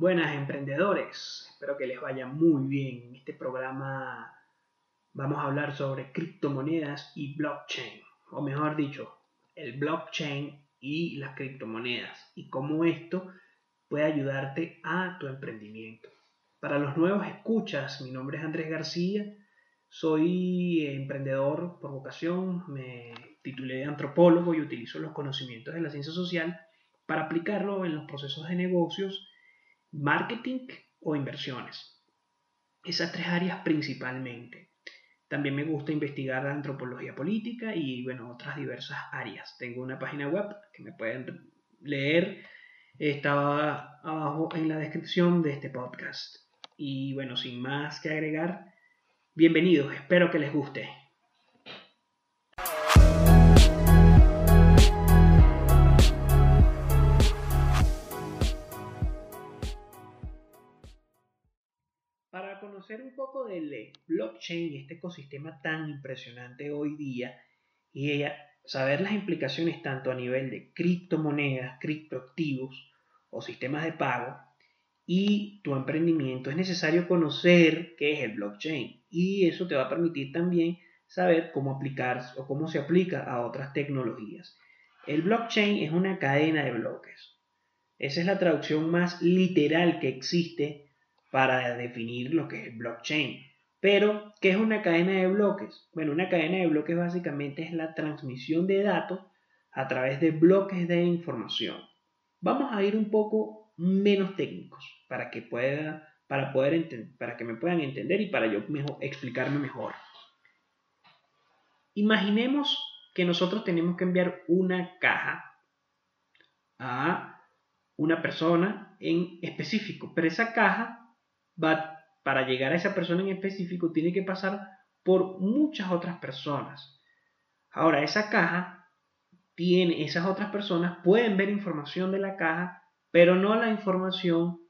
Buenas emprendedores, espero que les vaya muy bien. En este programa vamos a hablar sobre criptomonedas y blockchain, o mejor dicho, el blockchain y las criptomonedas y cómo esto puede ayudarte a tu emprendimiento. Para los nuevos escuchas, mi nombre es Andrés García, soy emprendedor por vocación, me titulé de antropólogo y utilizo los conocimientos de la ciencia social para aplicarlo en los procesos de negocios, marketing o inversiones. Esas tres áreas principalmente. También me gusta investigar la antropología política y bueno, otras diversas áreas. Tengo una página web que me pueden leer. Está abajo en la descripción de este podcast. Y bueno, sin más que agregar, bienvenidos, espero que les guste. Conocer un poco del blockchain y este ecosistema tan impresionante hoy día y saber las implicaciones tanto a nivel de criptomonedas, criptoactivos o sistemas de pago y tu emprendimiento, es necesario conocer qué es el blockchain y eso te va a permitir también saber cómo aplicar o cómo se aplica a otras tecnologías. El blockchain es una cadena de bloques. Esa es la traducción más literal que existe para definir lo que es blockchain. Pero, ¿qué es una cadena de bloques? Bueno, una cadena de bloques básicamente es la transmisión de datos a través de bloques de información. Vamos a ir un poco menos técnicos para que pueda, para poder para que me puedan entender y para yo mejor, explicarme mejor. Imaginemos que nosotros tenemos que enviar una caja a una persona en específico, pero esa caja va, para llegar a esa persona en específico tiene que pasar por muchas otras personas. Ahora, esa caja tiene, esas otras personas pueden ver información de la caja, pero no la información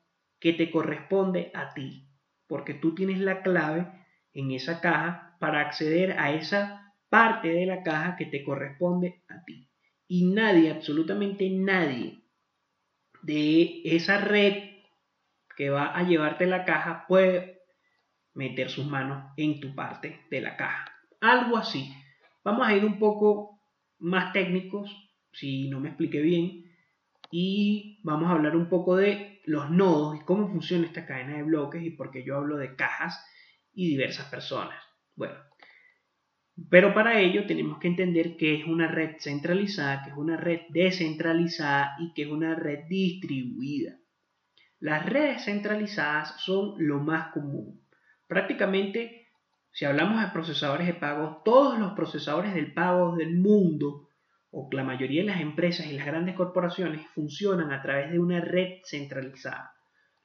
que te corresponde a ti, porque tú tienes la clave en esa caja para acceder a esa parte de la caja que te corresponde a ti. Y nadie, absolutamente nadie de esa red que va a llevarte la caja puede meter sus manos en tu parte de la caja. Algo así. Vamos a ir un poco más técnicos, si no me expliqué bien, y vamos a hablar un poco de los nodos y cómo funciona esta cadena de bloques y por qué yo hablo de cajas y diversas personas. Bueno, pero para ello tenemos que entender que es una red centralizada, que es una red descentralizada y que es una red distribuida. Las redes centralizadas son lo más común. Prácticamente, si hablamos de procesadores de pago, todos los procesadores del pago del mundo, o la mayoría de las empresas y las grandes corporaciones, funcionan a través de una red centralizada.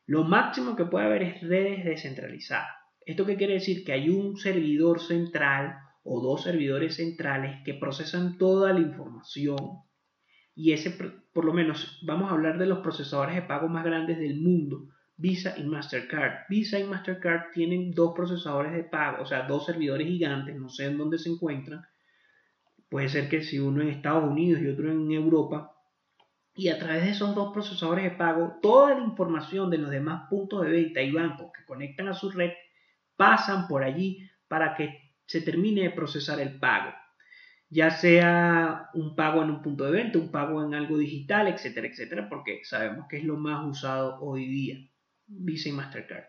Lo máximo que puede haber es redes descentralizadas. ¿Esto qué quiere decir? Que hay un servidor central o dos servidores centrales que procesan toda la información y ese, por lo menos, vamos a hablar de los procesadores de pago más grandes del mundo, Visa y Mastercard. Visa y Mastercard tienen dos procesadores de pago, o sea, dos servidores gigantes, no sé en dónde se encuentran. Puede ser que si uno en Estados Unidos y otro en Europa. Y a través de esos dos procesadores de pago, toda la información de los demás puntos de venta y bancos que conectan a su red pasan por allí para que se termine de procesar el pago ya sea un pago en un punto de venta, un pago en algo digital, etcétera, etcétera, porque sabemos que es lo más usado hoy día, Visa y Mastercard.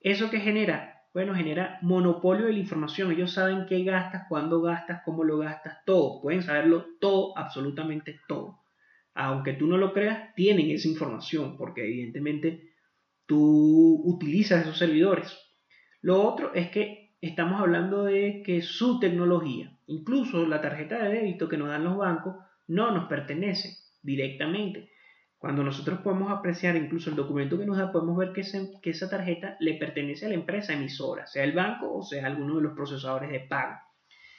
¿Eso que genera? Bueno, genera monopolio de la información. Ellos saben qué gastas, cuándo gastas, cómo lo gastas, todo. Pueden saberlo todo, absolutamente todo. Aunque tú no lo creas, tienen esa información, porque evidentemente tú utilizas esos servidores. Lo otro es que estamos hablando de que su tecnología, Incluso la tarjeta de débito que nos dan los bancos no nos pertenece directamente. Cuando nosotros podemos apreciar incluso el documento que nos da, podemos ver que, esa tarjeta le pertenece a la empresa emisora, sea el banco o sea alguno de los procesadores de pago.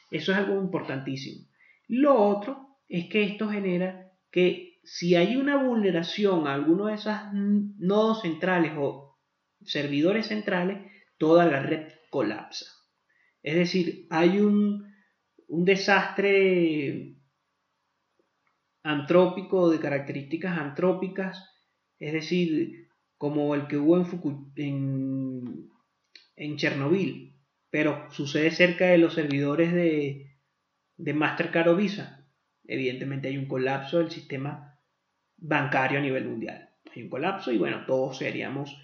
Eso es algo importantísimo. Lo otro es que esto genera que si hay una vulneración a alguno de esos nodos centrales o servidores centrales, toda la red colapsa. Es decir, hay un, un desastre antrópico de características antrópicas, es decir, como el que hubo en, Chernobyl, pero sucede cerca de los servidores de, de Mastercard o Visa. Evidentemente hay un colapso del sistema bancario a nivel mundial. Hay un colapso y bueno, todos seríamos,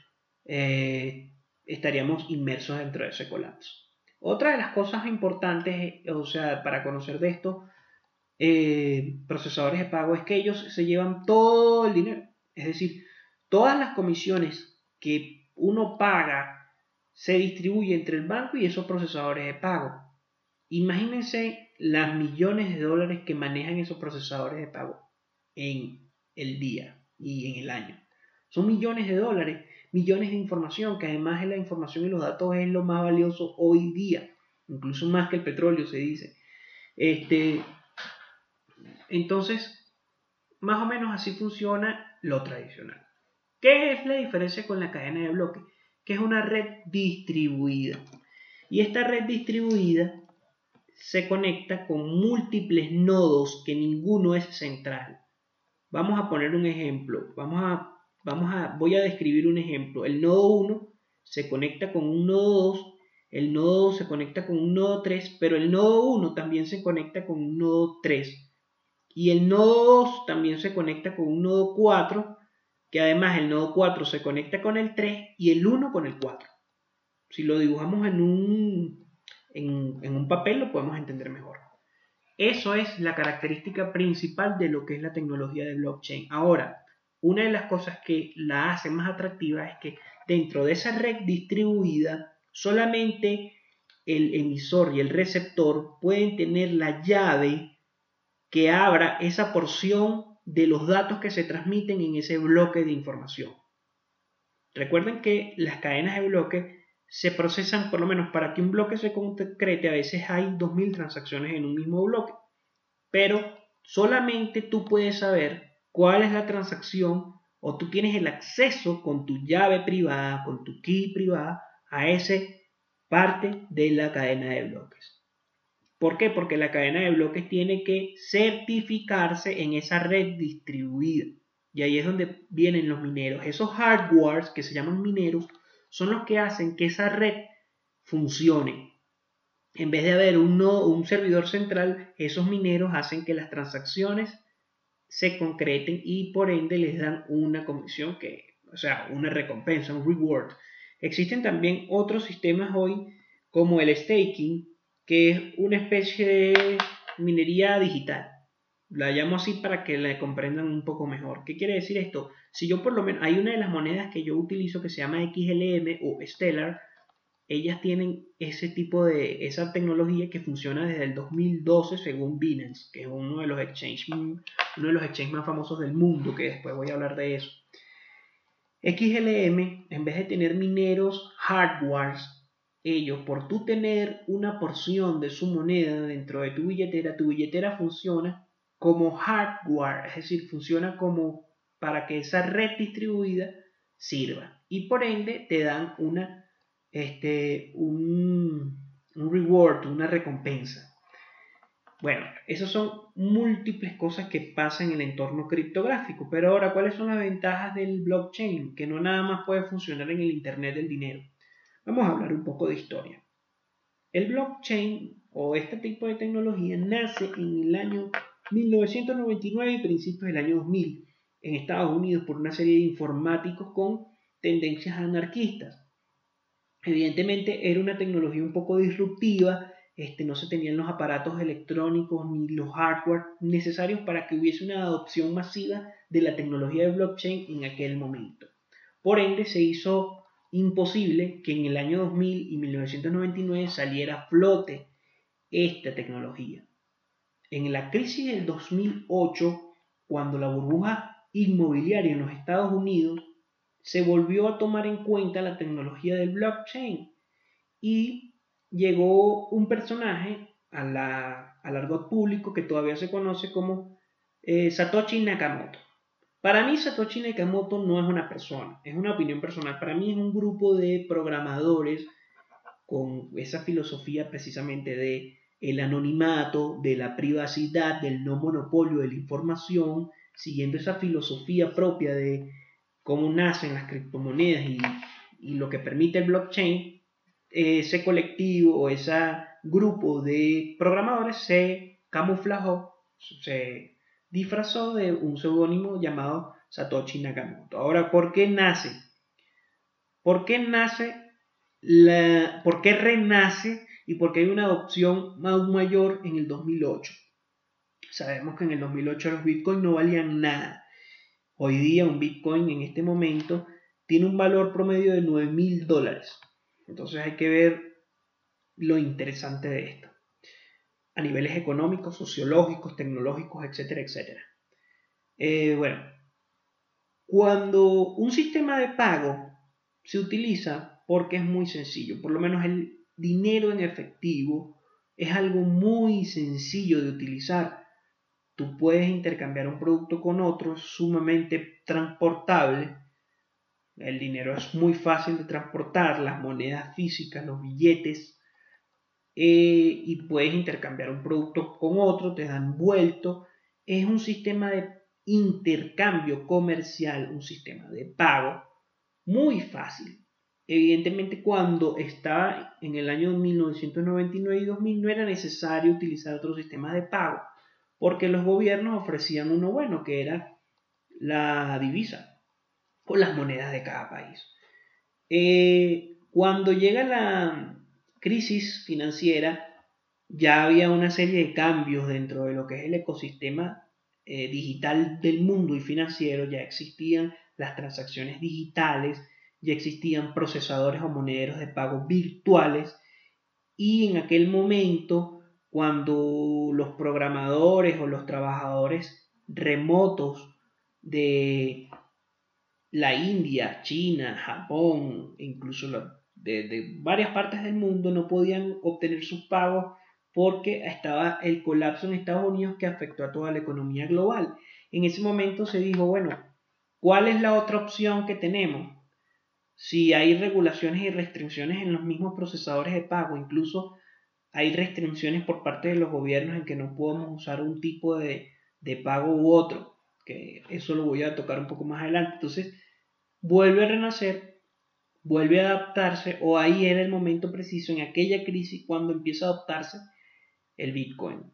eh, estaríamos inmersos dentro de ese colapso. Otra de las cosas importantes, o sea, para conocer de esto, eh, procesadores de pago es que ellos se llevan todo el dinero. Es decir, todas las comisiones que uno paga se distribuye entre el banco y esos procesadores de pago. Imagínense las millones de dólares que manejan esos procesadores de pago en el día y en el año. Son millones de dólares, millones de información, que además de la información y los datos es lo más valioso hoy día, incluso más que el petróleo se dice. Este, entonces, más o menos así funciona lo tradicional. ¿Qué es la diferencia con la cadena de bloques? Que es una red distribuida. Y esta red distribuida se conecta con múltiples nodos que ninguno es central. Vamos a poner un ejemplo. Vamos a, vamos a, voy a describir un ejemplo. El nodo 1 se conecta con un nodo 2, el nodo 2 se conecta con un nodo 3, pero el nodo 1 también se conecta con un nodo 3 y el nodo 2 también se conecta con un nodo 4, que además el nodo 4 se conecta con el 3 y el 1 con el 4. Si lo dibujamos en un, en, un papel lo podemos entender mejor. Eso es la característica principal de lo que es la tecnología de blockchain. Ahora, una de las cosas que la hace más atractiva es que dentro de esa red distribuida solamente el emisor y el receptor pueden tener la llave que abra esa porción de los datos que se transmiten en ese bloque de información. Recuerden que las cadenas de bloque se procesan, por lo menos para que un bloque se concrete, a veces hay 2.000 transacciones en un mismo bloque, pero solamente tú puedes saber cuál es la transacción o tú tienes el acceso con tu llave privada, con tu key privada a ese parte de la cadena de bloques. ¿Por qué? Porque la cadena de bloques tiene que certificarse en esa red distribuida. Y ahí es donde vienen los mineros. Esos hardwares que se llaman mineros son los que hacen que esa red funcione. En vez de haber un, un servidor central, esos mineros hacen que las transacciones se concreten y por ende les dan una comisión que, o sea, una recompensa, un reward. Existen también otros sistemas hoy como el staking, que es una especie de minería digital. La llamo así para que la comprendan un poco mejor. ¿Qué quiere decir esto? Si yo por lo menos, hay una de las monedas que yo utilizo que se llama XLM o Stellar, ellas tienen ese tipo de, esa tecnología que funciona desde el 2012 según Binance, que es uno de los exchanges, uno de los exchanges más famosos del mundo, que después voy a hablar de eso. XLM, en vez de tener mineros hardwares, ellos, por tú tener una porción de su moneda dentro de tu billetera, tu billetera funciona como hardware, es decir, funciona como para que esa red distribuida sirva. Y por ende te dan una, este, un, un reward, una recompensa. Bueno, esas son múltiples cosas que pasan en el entorno criptográfico. Pero ahora, ¿cuáles son las ventajas del blockchain? Que no nada más puede funcionar en el Internet del dinero. Vamos a hablar un poco de historia. El blockchain o este tipo de tecnología nace en el año 1999 y principios del año 2000 en Estados Unidos por una serie de informáticos con tendencias anarquistas. Evidentemente era una tecnología un poco disruptiva, este, no se tenían los aparatos electrónicos ni los hardware necesarios para que hubiese una adopción masiva de la tecnología de blockchain en aquel momento. Por ende se hizo imposible que en el año 2000 y 1999 saliera a flote esta tecnología. En la crisis del 2008, cuando la burbuja inmobiliaria en los Estados Unidos se volvió a tomar en cuenta la tecnología del blockchain y llegó un personaje a la, al argot público que todavía se conoce como eh, Satoshi Nakamoto. Para mí Satoshi Nakamoto no es una persona, es una opinión personal. Para mí es un grupo de programadores con esa filosofía precisamente de el anonimato, de la privacidad, del no monopolio de la información, siguiendo esa filosofía propia de cómo nacen las criptomonedas y, lo que permite el blockchain, ese colectivo o ese grupo de programadores se camuflajó, se disfrazó de un seudónimo llamado Satoshi Nakamoto. Ahora, ¿por qué nace? ¿Por qué nace por qué renace y por qué hay una adopción más mayor en el 2008? Sabemos que en el 2008 los bitcoins no valían nada. Hoy día un bitcoin en este momento tiene un valor promedio de 9 mil dólares. Entonces hay que ver lo interesante de esto. A niveles económicos, sociológicos, tecnológicos, etcétera, etcétera. Eh, bueno, cuando un sistema de pago se utiliza porque es muy sencillo, por lo menos el dinero en efectivo es algo muy sencillo de utilizar. Tú puedes intercambiar un producto con otro sumamente transportable. El dinero es muy fácil de transportar, las monedas físicas, los billetes, eh, y puedes intercambiar un producto con otro, te dan vuelto. Es un sistema de intercambio comercial, un sistema de pago muy fácil. Evidentemente cuando estaba en el año 1999 y 2000 no era necesario utilizar otros sistemas de pago porque los gobiernos ofrecían uno bueno que era la divisa o las monedas de cada país. Eh, cuando llega la crisis financiera ya había una serie de cambios dentro de lo que es el ecosistema eh, digital del mundo y financiero ya existían las transacciones digitales, ya existían procesadores o monederos de pago virtuales y en aquel momento cuando los programadores o los trabajadores remotos de la India, China, Japón, incluso de, varias partes del mundo no podían obtener sus pagos porque estaba el colapso en Estados Unidos que afectó a toda la economía global. En ese momento se dijo, bueno, ¿cuál es la otra opción que tenemos? Si hay regulaciones y restricciones en los mismos procesadores de pago, incluso hay restricciones por parte de los gobiernos en que no podemos usar un tipo de, de pago u otro, que eso lo voy a tocar un poco más adelante. Entonces, vuelve a renacer, vuelve a adaptarse, o ahí era el momento preciso, en aquella crisis, cuando empieza a adaptarse el Bitcoin.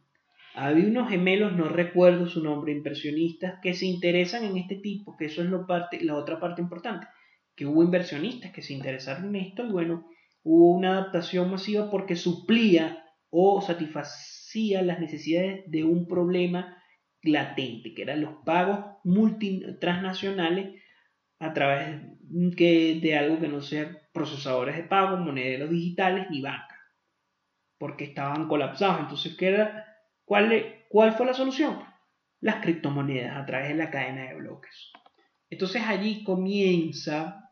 Había unos gemelos, no recuerdo su nombre, impresionistas, que se interesan en este tipo, que eso es lo parte, la otra parte importante, que hubo inversionistas que se interesaron en esto y bueno, hubo una adaptación masiva porque suplía o satisfacía las necesidades de un problema latente, que eran los pagos multi transnacionales a través de algo que no sea procesadores de pago, monederos digitales ni bancas porque estaban colapsados. Entonces, ¿qué era? ¿Cuál, ¿cuál fue la solución? Las criptomonedas a través de la cadena de bloques. Entonces allí comienza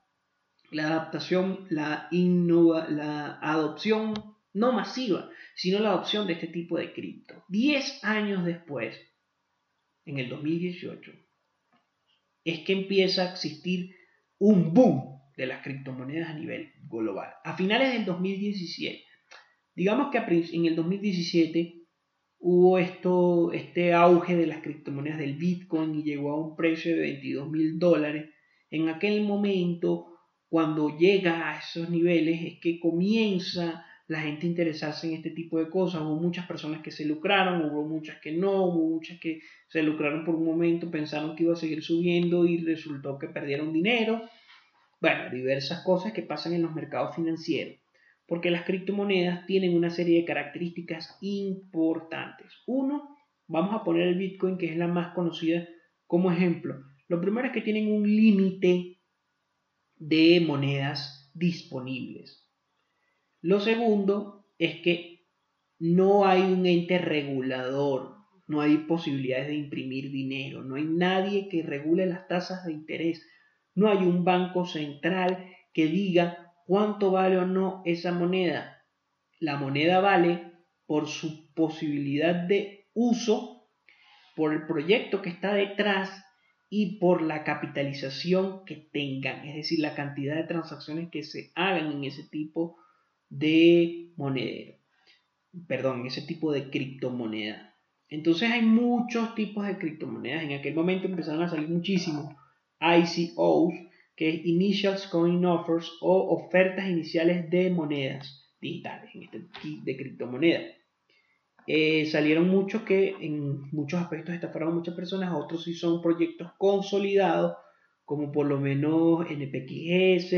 la adaptación, la, innova, la adopción no masiva, sino la adopción de este tipo de cripto. Diez años después, en el 2018, es que empieza a existir un boom de las criptomonedas a nivel global. A finales del 2017, Digamos que en el 2017 hubo esto, este auge de las criptomonedas del Bitcoin y llegó a un precio de 22 mil dólares. En aquel momento, cuando llega a esos niveles, es que comienza la gente a interesarse en este tipo de cosas. Hubo muchas personas que se lucraron, hubo muchas que no, hubo muchas que se lucraron por un momento, pensaron que iba a seguir subiendo y resultó que perdieron dinero. Bueno, diversas cosas que pasan en los mercados financieros porque las criptomonedas tienen una serie de características importantes. Uno, vamos a poner el Bitcoin, que es la más conocida como ejemplo. Lo primero es que tienen un límite de monedas disponibles. Lo segundo es que no hay un ente regulador, no hay posibilidades de imprimir dinero, no hay nadie que regule las tasas de interés, no hay un banco central que diga cuánto vale o no esa moneda. La moneda vale por su posibilidad de uso, por el proyecto que está detrás y por la capitalización que tengan, es decir, la cantidad de transacciones que se hagan en ese tipo de monedero, perdón, en ese tipo de criptomoneda. Entonces hay muchos tipos de criptomonedas. En aquel momento empezaron a salir muchísimos ICOs que es Initial Coin Offers o ofertas iniciales de monedas digitales, en este kit de criptomonedas. Eh, salieron muchos que en muchos aspectos estafaron a muchas personas, otros sí son proyectos consolidados, como por lo menos NPXS,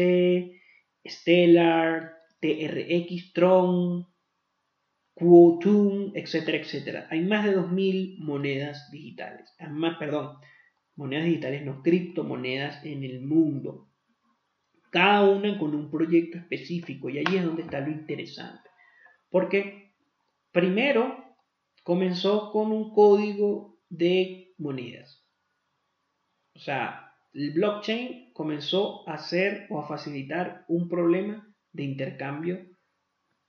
Stellar, TRX, Tron, Quotum, etcétera, etcétera. Hay más de 2.000 monedas digitales. Más, perdón, monedas digitales, no criptomonedas en el mundo. Cada una con un proyecto específico y ahí es donde está lo interesante. Porque primero comenzó con un código de monedas. O sea, el blockchain comenzó a hacer o a facilitar un problema de intercambio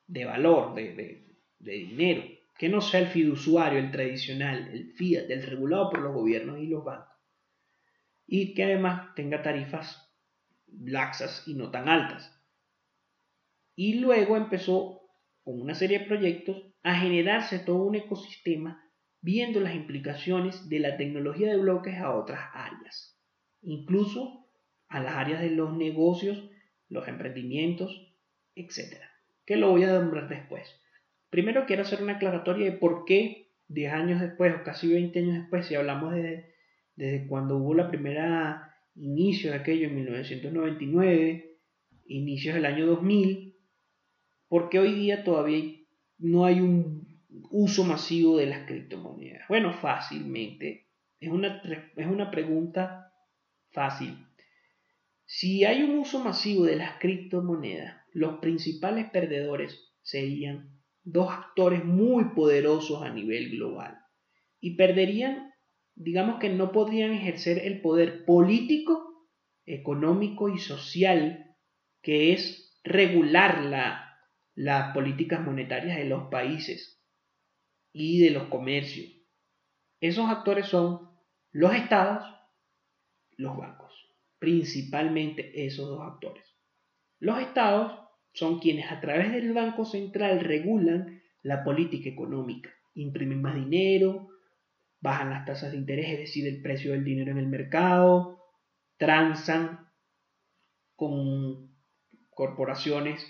de valor, de, de dinero, que no sea el fiduciario, el tradicional, el fiat, el regulado por los gobiernos y los bancos. Y que además tenga tarifas laxas y no tan altas. Y luego empezó con una serie de proyectos a generarse todo un ecosistema viendo las implicaciones de la tecnología de bloques a otras áreas, incluso a las áreas de los negocios, los emprendimientos, etc. Que lo voy a nombrar después. Primero quiero hacer una aclaratoria de por qué 10 años después o casi 20 años después, si hablamos de, desde cuando hubo la primera inicio de aquello en 1999, inicios del año 2000, porque hoy día todavía no hay un uso masivo de las criptomonedas. Bueno, fácilmente. Es una, es una pregunta fácil. Si hay un uso masivo de las criptomonedas, los principales perdedores serían dos actores muy poderosos a nivel global y perderían, digamos que no podrían ejercer el poder político, económico y social que es regular la, las políticas monetarias de los países y de los comercios. Esos actores son los estados, los bancos, principalmente esos dos actores. Los estados son quienes a través del Banco Central regulan la política económica, imprimen más dinero, bajan las tasas de interés, es decir, el precio del dinero en el mercado, transan con corporaciones.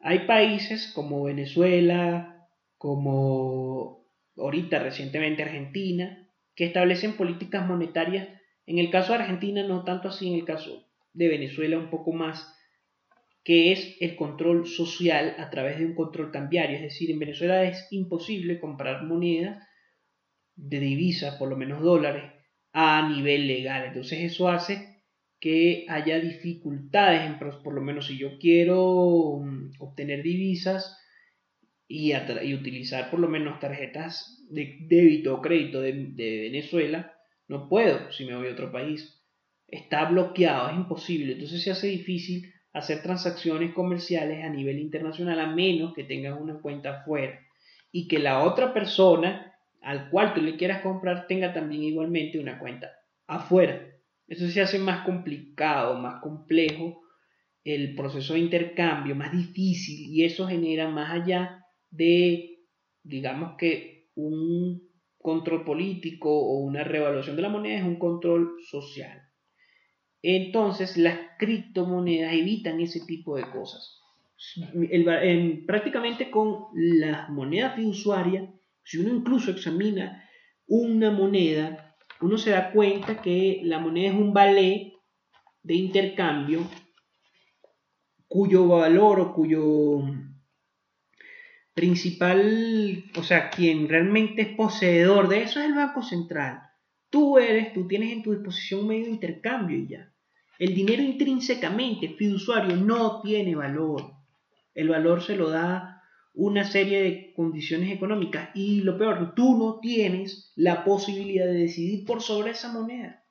Hay países como Venezuela, como ahorita recientemente Argentina, que establecen políticas monetarias. En el caso de Argentina no tanto así, en el caso de Venezuela un poco más que es el control social a través de un control cambiario. Es decir, en Venezuela es imposible comprar monedas de divisa, por lo menos dólares, a nivel legal. Entonces eso hace que haya dificultades, en, por lo menos si yo quiero mm, obtener divisas y, utilizar por lo menos tarjetas de débito o crédito de, Venezuela, no puedo si me voy a otro país. Está bloqueado, es imposible. Entonces se hace difícil hacer transacciones comerciales a nivel internacional a menos que tengas una cuenta afuera y que la otra persona al cual tú le quieras comprar tenga también igualmente una cuenta afuera. Eso se hace más complicado, más complejo el proceso de intercambio, más difícil y eso genera más allá de, digamos que un control político o una revaluación de la moneda es un control social. Entonces las criptomonedas evitan ese tipo de cosas. prácticamente con las monedas fiduciarias, si uno incluso examina una moneda, uno se da cuenta que la moneda es un ballet de intercambio cuyo valor o cuyo principal, o sea, quien realmente es poseedor de eso es el Banco Central. Tú eres, tú tienes en tu disposición un medio de intercambio y ya. El dinero intrínsecamente, fiduciario, no tiene valor. El valor se lo da una serie de condiciones económicas y lo peor, tú no tienes la posibilidad de decidir por sobre esa moneda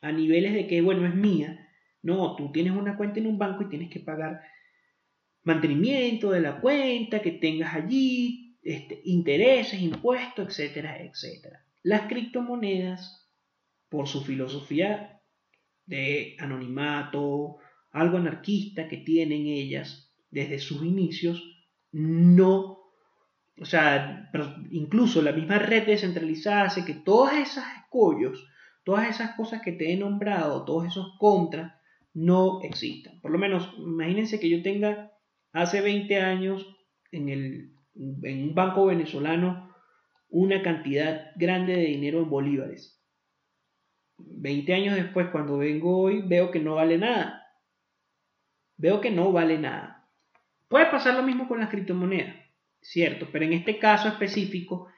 a niveles de que, bueno, es mía. No, tú tienes una cuenta en un banco y tienes que pagar mantenimiento de la cuenta que tengas allí, este, intereses, impuestos, etcétera, etcétera. Las criptomonedas, por su filosofía de anonimato, algo anarquista que tienen ellas desde sus inicios, no, o sea, incluso la misma red descentralizada hace que todas esas escollos, todas esas cosas que te he nombrado, todos esos contras, no existan. Por lo menos, imagínense que yo tenga hace 20 años en, el, en un banco venezolano una cantidad grande de dinero en bolívares. 20 años después, cuando vengo hoy, veo que no vale nada. Veo que no vale nada. Puede pasar lo mismo con las criptomonedas, cierto, pero en este caso específico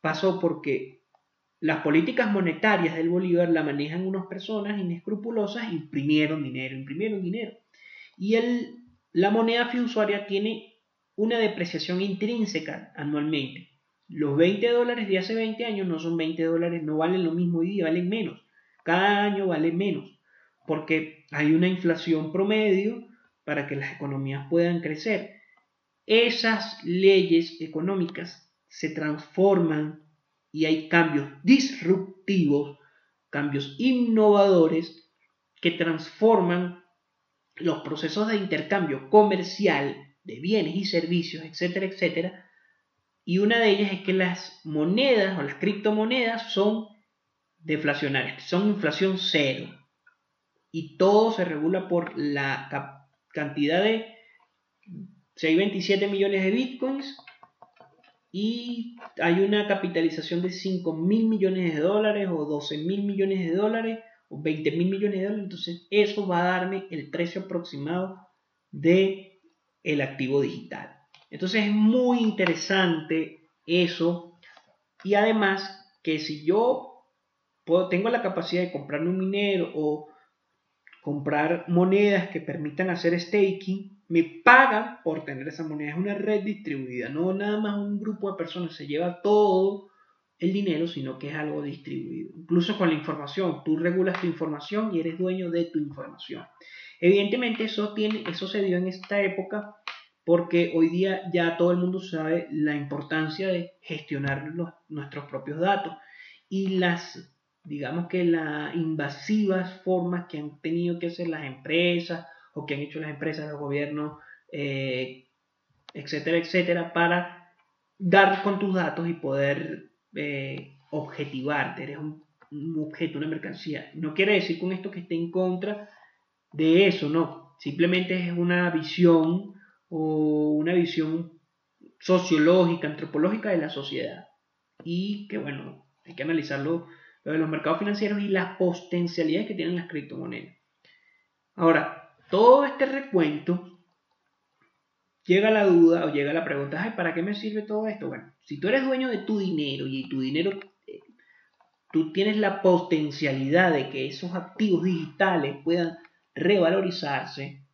pasó porque las políticas monetarias del Bolívar la manejan unas personas inescrupulosas, imprimieron dinero, imprimieron dinero. Y el, la moneda fiduciaria tiene una depreciación intrínseca anualmente. Los 20 dólares de hace 20 años no son 20 dólares, no valen lo mismo hoy día, valen menos. Cada año vale menos, porque hay una inflación promedio para que las economías puedan crecer. Esas leyes económicas se transforman y hay cambios disruptivos, cambios innovadores que transforman los procesos de intercambio comercial de bienes y servicios, etcétera, etcétera, y una de ellas es que las monedas o las criptomonedas son deflacionarias, son inflación cero. Y todo se regula por la cantidad de 627 millones de bitcoins y hay una capitalización de 5 mil millones de dólares o 12 mil millones de dólares o 20 mil millones de dólares. Entonces eso va a darme el precio aproximado de activo digital. Entonces es muy interesante eso. Y además que si yo tengo la capacidad de comprar un minero o comprar monedas que permitan hacer staking, me pagan por tener esa moneda. Es una red distribuida, no nada más un grupo de personas se lleva todo el dinero, sino que es algo distribuido. Incluso con la información, tú regulas tu información y eres dueño de tu información. Evidentemente eso, tiene, eso se dio en esta época porque hoy día ya todo el mundo sabe la importancia de gestionar nuestros propios datos y las, digamos que las invasivas formas que han tenido que hacer las empresas o que han hecho las empresas, los gobiernos, eh, etcétera, etcétera, para dar con tus datos y poder eh, objetivarte, eres un, un objeto, una mercancía. No quiere decir con esto que esté en contra de eso, no, simplemente es una visión o una visión sociológica, antropológica de la sociedad. Y que bueno, hay que analizarlo lo de los mercados financieros y las potencialidades que tienen las criptomonedas. Ahora, todo este recuento llega la duda o llega la pregunta, ¿para qué me sirve todo esto? Bueno, si tú eres dueño de tu dinero y tu dinero, eh, tú tienes la potencialidad de que esos activos digitales puedan revalorizarse,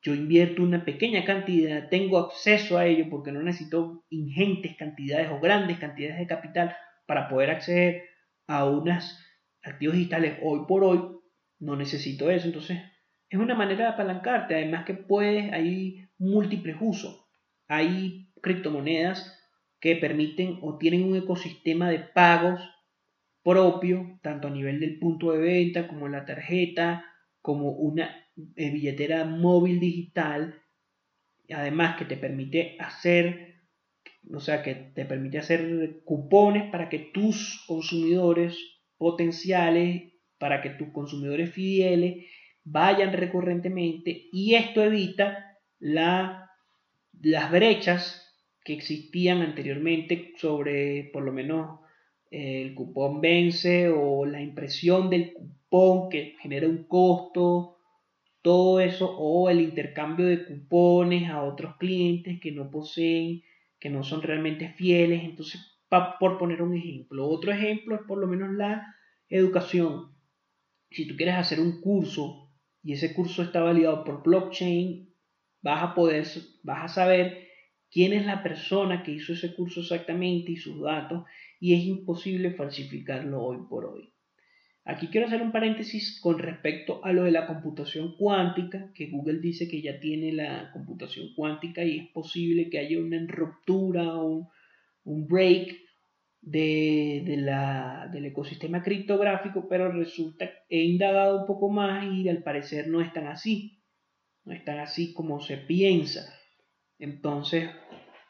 yo invierto una pequeña cantidad, tengo acceso a ello porque no necesito ingentes cantidades o grandes cantidades de capital para poder acceder a unos activos digitales hoy por hoy, no necesito eso. Entonces, es una manera de apalancarte. Además que puedes, hay múltiples usos. Hay criptomonedas que permiten o tienen un ecosistema de pagos propio, tanto a nivel del punto de venta como la tarjeta, como una eh, billetera móvil digital, además que te permite hacer, o sea, que te permite hacer cupones para que tus consumidores potenciales, para que tus consumidores fieles vayan recurrentemente y esto evita la, las brechas que existían anteriormente sobre por lo menos el cupón vence o la impresión del cupón que genera un costo todo eso o el intercambio de cupones a otros clientes que no poseen, que no son realmente fieles. Entonces, por poner un ejemplo, otro ejemplo es por lo menos la educación. Si tú quieres hacer un curso y ese curso está validado por blockchain, vas a poder, vas a saber quién es la persona que hizo ese curso exactamente y sus datos y es imposible falsificarlo hoy por hoy. Aquí quiero hacer un paréntesis con respecto a lo de la computación cuántica, que Google dice que ya tiene la computación cuántica y es posible que haya una ruptura o un, break de, la, del ecosistema criptográfico, pero resulta, he indagado un poco más y al parecer no es tan así, no es tan así como se piensa. Entonces,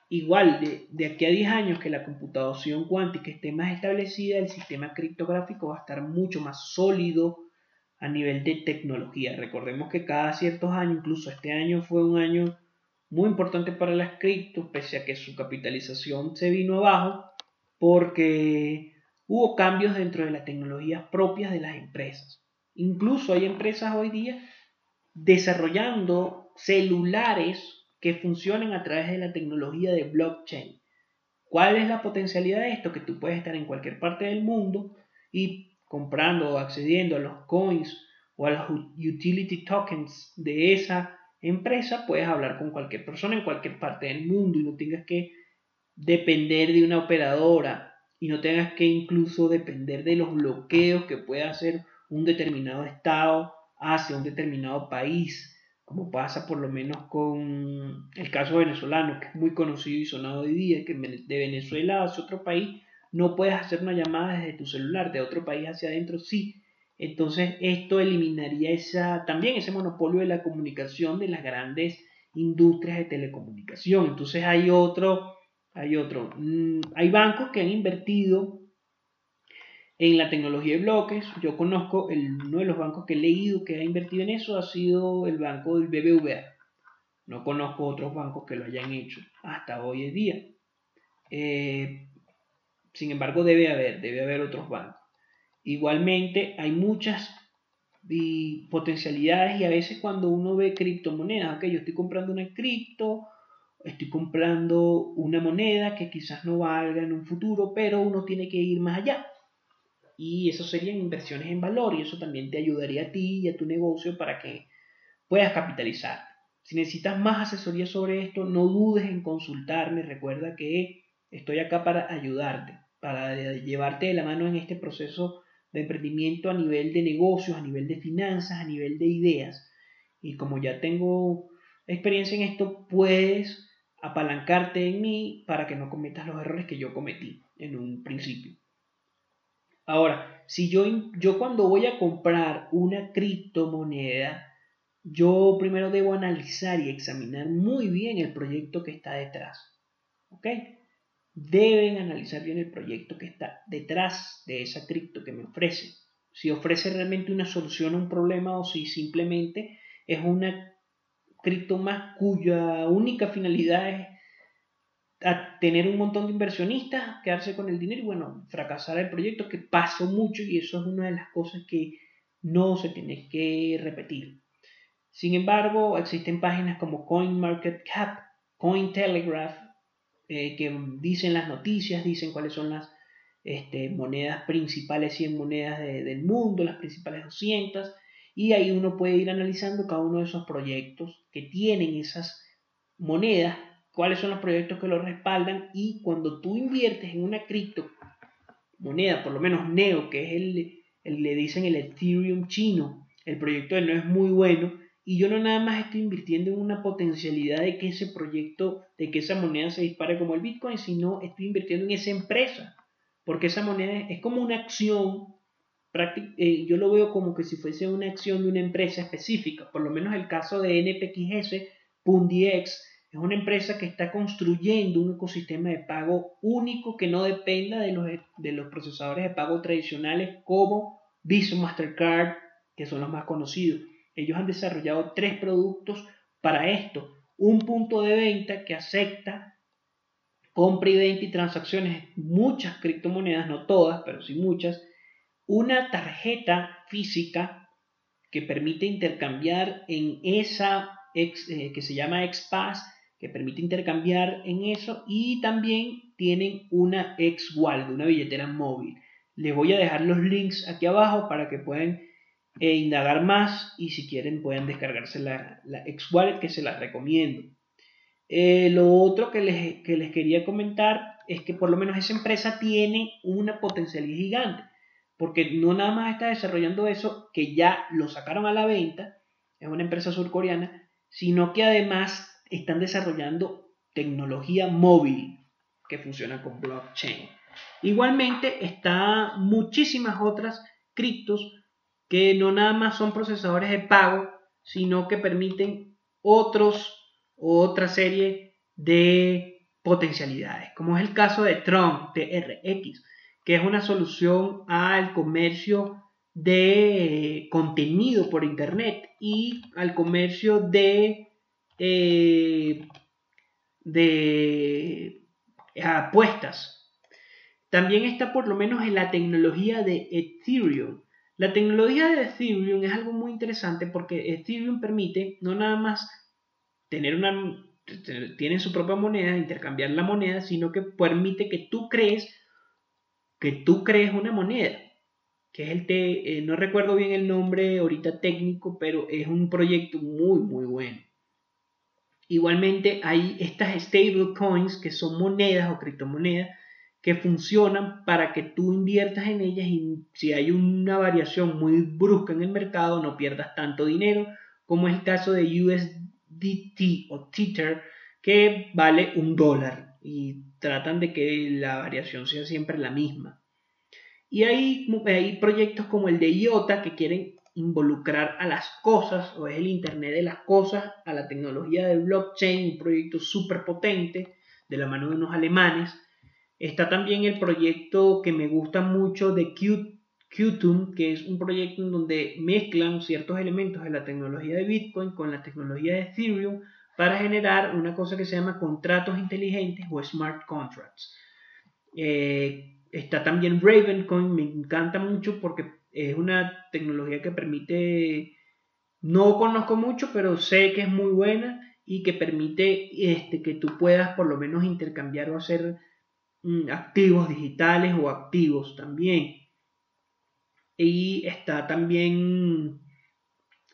Igual, de, aquí a 10 años que la computación cuántica esté más establecida, el sistema criptográfico va a estar mucho más sólido a nivel de tecnología. Recordemos que cada ciertos años, incluso este año fue un año muy importante para las criptos, pese a que su capitalización se vino abajo, porque hubo cambios dentro de las tecnologías propias de las empresas. Incluso hay empresas hoy día desarrollando celulares que funcionen a través de la tecnología de blockchain. ¿Cuál es la potencialidad de esto? Que tú puedes estar en cualquier parte del mundo y comprando o accediendo a los coins o a los utility tokens de esa empresa, puedes hablar con cualquier persona en cualquier parte del mundo y no tengas que depender de una operadora y no tengas que incluso depender de los bloqueos que pueda hacer un determinado estado hacia un determinado país, como pasa por lo menos con el caso venezolano, que es muy conocido y sonado hoy día, que de Venezuela hacia otro país no puedes hacer una llamada desde tu celular, de otro país hacia adentro sí. Entonces esto eliminaría esa, también ese monopolio de la comunicación de las grandes industrias de telecomunicación. Entonces hay otro, hay otro, mm, hay bancos que han invertido en la tecnología de bloques, yo conozco el, uno de los bancos que he leído que ha invertido en eso ha sido el banco del BBVA. No conozco otros bancos que lo hayan hecho hasta hoy en día. Eh, sin embargo, debe haber, debe haber otros bancos. Igualmente, hay muchas potencialidades y a veces cuando uno ve criptomonedas, ok, yo estoy comprando una cripto, estoy comprando una moneda que quizás no valga en un futuro, pero uno tiene que ir más allá y eso serían inversiones en valor y eso también te ayudaría a ti y a tu negocio para que puedas capitalizar. Si necesitas más asesoría sobre esto, no dudes en consultarme. Recuerda que estoy acá para ayudarte, para llevarte de la mano en este proceso de emprendimiento a nivel de negocios, a nivel de finanzas, a nivel de ideas. Y como ya tengo experiencia en esto, puedes apalancarte en mí para que no cometas los errores que yo cometí en un principio. Ahora, si yo, yo cuando voy a comprar una criptomoneda, yo primero debo analizar y examinar muy bien el proyecto que está detrás. ¿Ok? Deben analizar bien el proyecto que está detrás de esa cripto que me ofrece. Si ofrece realmente una solución a un problema o si simplemente es una cripto más cuya única finalidad es a tener un montón de inversionistas, quedarse con el dinero y bueno, fracasar el proyecto, que pasó mucho y eso es una de las cosas que no se tiene que repetir. Sin embargo, existen páginas como CoinMarketCap, CoinTelegraph, eh, que dicen las noticias, dicen cuáles son las este, monedas principales 100 monedas del mundo, las principales 200, y ahí uno puede ir analizando cada uno de esos proyectos que tienen esas monedas cuáles son los proyectos que lo respaldan y cuando tú inviertes en una cripto moneda, por lo menos Neo, que es el, el, le dicen el Ethereum chino, el proyecto de Neo es muy bueno y yo no nada más estoy invirtiendo en una potencialidad de que ese proyecto, de que esa moneda se dispare como el Bitcoin, sino estoy invirtiendo en esa empresa, porque esa moneda es como una acción, eh, yo lo veo como que si fuese una acción de una empresa específica, por lo menos el caso de NPXS, PundiX, es una empresa que está construyendo un ecosistema de pago único que no dependa de los, de los procesadores de pago tradicionales como Visa, Mastercard, que son los más conocidos. Ellos han desarrollado tres productos para esto. Un punto de venta que acepta compra y venta y transacciones, muchas criptomonedas, no todas, pero sí muchas. Una tarjeta física que permite intercambiar en esa eh, que se llama XPass que permite intercambiar en eso y también tienen una X Wallet, una billetera móvil. Les voy a dejar los links aquí abajo para que puedan eh, indagar más y si quieren pueden descargarse la, la X Wallet que se las recomiendo. Eh, lo otro que les, que les quería comentar es que por lo menos esa empresa tiene una potencialidad gigante porque no nada más está desarrollando eso que ya lo sacaron a la venta, es una empresa surcoreana, sino que además están desarrollando tecnología móvil que funciona con blockchain. Igualmente está muchísimas otras criptos que no nada más son procesadores de pago, sino que permiten otros otra serie de potencialidades, como es el caso de Tron TRX, que es una solución al comercio de contenido por internet y al comercio de, eh, de apuestas. También está por lo menos en la tecnología de Ethereum. La tecnología de Ethereum es algo muy interesante porque Ethereum permite no nada más tener una tiene su propia moneda, intercambiar la moneda, sino que permite que tú crees que tú crees una moneda, que es el te, eh, no recuerdo bien el nombre ahorita técnico, pero es un proyecto muy muy bueno. Igualmente hay estas stable coins que son monedas o criptomonedas que funcionan para que tú inviertas en ellas y si hay una variación muy brusca en el mercado no pierdas tanto dinero como es el caso de USDT o Tether que vale un dólar y tratan de que la variación sea siempre la misma. Y hay, hay proyectos como el de IOTA que quieren involucrar a las cosas, o es el Internet de las cosas, a la tecnología del blockchain, un proyecto súper potente de la mano de unos alemanes. Está también el proyecto que me gusta mucho de Qtum, que es un proyecto en donde mezclan ciertos elementos de la tecnología de Bitcoin con la tecnología de Ethereum para generar una cosa que se llama contratos inteligentes o smart contracts. Eh, está también Ravencoin, me encanta mucho porque es una tecnología que permite, no conozco mucho, pero sé que es muy buena y que permite este, que tú puedas por lo menos intercambiar o hacer mm, activos digitales o activos también. Y está también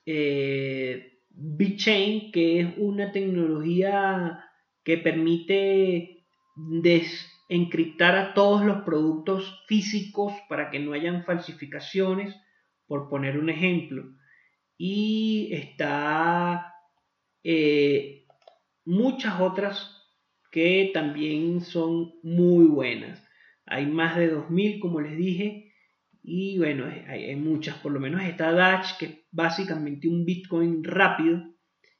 eh, BitChain, que es una tecnología que permite des encriptar a todos los productos físicos para que no hayan falsificaciones, por poner un ejemplo. Y está eh, muchas otras que también son muy buenas. Hay más de 2000, como les dije, y bueno, hay, muchas, por lo menos está Dash, que es básicamente un Bitcoin rápido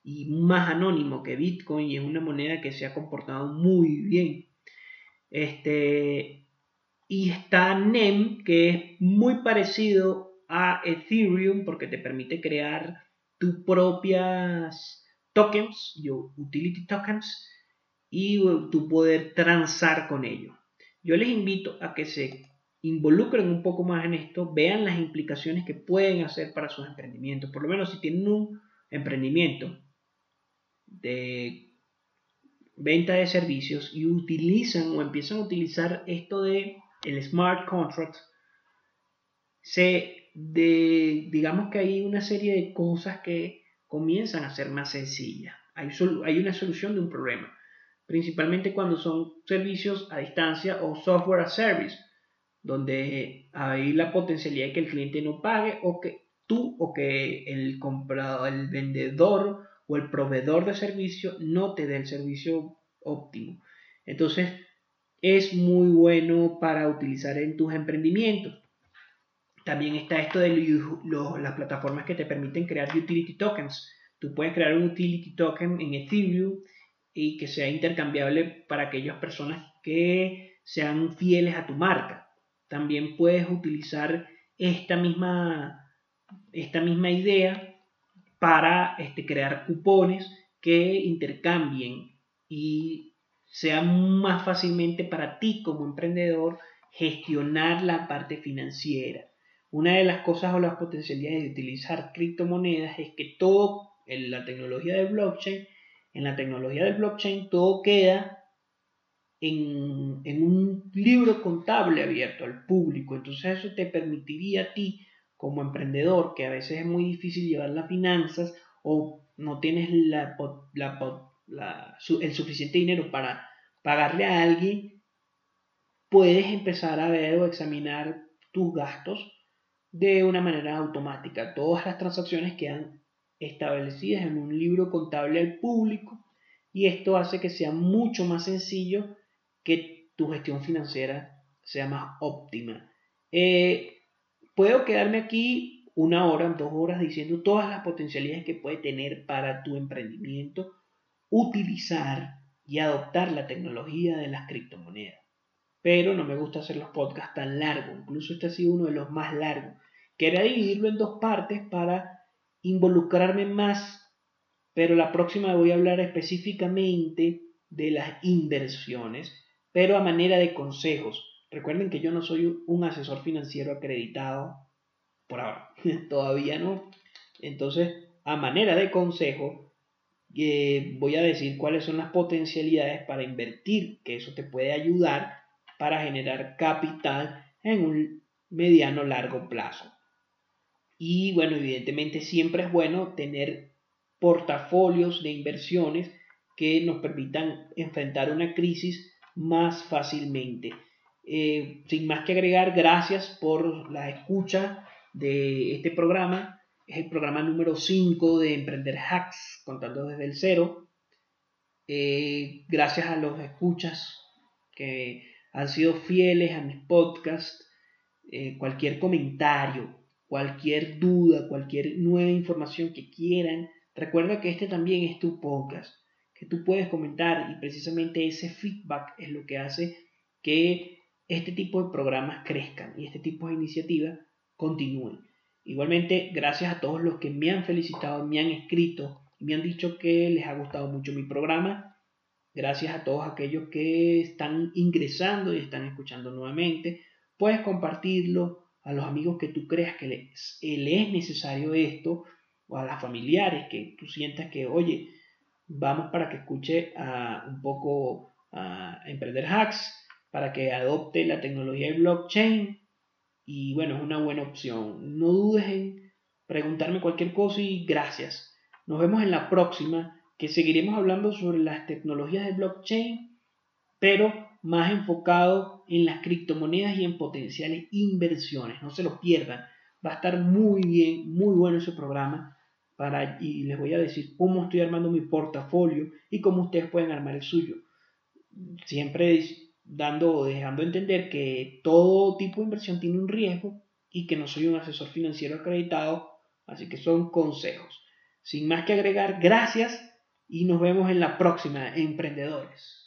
y más anónimo que Bitcoin y es una moneda que se ha comportado muy bien. Este, y está NEM, que es muy parecido a Ethereum porque te permite crear tus propias tokens, utility tokens, y tu poder transar con ellos. Yo les invito a que se involucren un poco más en esto, vean las implicaciones que pueden hacer para sus emprendimientos. Por lo menos si tienen un emprendimiento de venta de servicios y utilizan o empiezan a utilizar esto de el smart contract, se de, digamos que hay una serie de cosas que comienzan a ser más sencillas. Hay, hay una solución de un problema, principalmente cuando son servicios a distancia o software as service, donde hay la potencialidad de que el cliente no pague o que tú o que el comprador, el vendedor o el proveedor de servicio no te dé el servicio óptimo. Entonces, es muy bueno para utilizar en tus emprendimientos. También está esto de las plataformas que te permiten crear utility tokens. Tú puedes crear un utility token en Ethereum y que sea intercambiable para aquellas personas que sean fieles a tu marca. También puedes utilizar esta misma, esta misma idea para este, crear cupones que intercambien y sea más fácilmente para ti como emprendedor gestionar la parte financiera. Una de las cosas o las potencialidades de utilizar criptomonedas es que todo en la tecnología de blockchain, en la tecnología del blockchain todo queda en, en un libro contable abierto al público. Entonces eso te permitiría a ti como emprendedor, que a veces es muy difícil llevar las finanzas o no tienes el suficiente dinero para pagarle a alguien, puedes empezar a ver o examinar tus gastos de una manera automática. Todas las transacciones quedan establecidas en un libro contable al público y esto hace que sea mucho más sencillo que tu gestión financiera sea más óptima. Eh, puedo quedarme aquí una hora, dos horas diciendo todas las potencialidades que puede tener para tu emprendimiento utilizar y adoptar la tecnología de las criptomonedas. Pero no me gusta hacer los podcasts tan largos, incluso este ha sido uno de los más largos. quería dividirlo en dos partes para involucrarme más, pero la próxima voy a hablar específicamente de las inversiones, pero a manera de consejos. Recuerden que yo no soy un asesor financiero acreditado, por ahora, todavía no. Entonces, a manera de consejo, eh, voy a decir cuáles son las potencialidades para invertir, que eso te puede ayudar para generar capital en un mediano largo plazo. Y bueno, evidentemente siempre es bueno tener portafolios de inversiones que nos permitan enfrentar una crisis más fácilmente. Eh, sin más que agregar, gracias por la escucha de este programa. Es el programa número 5 de Emprender Hacks, contando desde el cero. Eh, gracias a los escuchas que han sido fieles a mis podcasts. Eh, cualquier comentario, cualquier duda, cualquier nueva información que quieran, recuerda que este también es tu podcast, que tú puedes comentar y precisamente ese feedback es lo que hace que este tipo de programas crezcan y este tipo de iniciativas continúen. Igualmente, gracias a todos los que me han felicitado, me han escrito, me han dicho que les ha gustado mucho mi programa. Gracias a todos aquellos que están ingresando y están escuchando nuevamente. Puedes compartirlo a los amigos que tú creas que les, es necesario esto, o a las familiares que tú sientas que, oye, vamos para que escuche a, un poco a Emprender Hacks, para que adopte la tecnología de blockchain. Y bueno, es una buena opción. No dudes en preguntarme cualquier cosa y gracias. Nos vemos en la próxima, que seguiremos hablando sobre las tecnologías de blockchain, pero más enfocado en las criptomonedas y en potenciales inversiones. No se lo pierdan. Va a estar muy bien, muy bueno ese programa. Para, y les voy a decir cómo estoy armando mi portafolio y cómo ustedes pueden armar el suyo. Siempre dando, dejando entender que todo tipo de inversión tiene un riesgo y que no soy un asesor financiero acreditado, así que son consejos. Sin más que agregar, gracias y nos vemos en la próxima, emprendedores.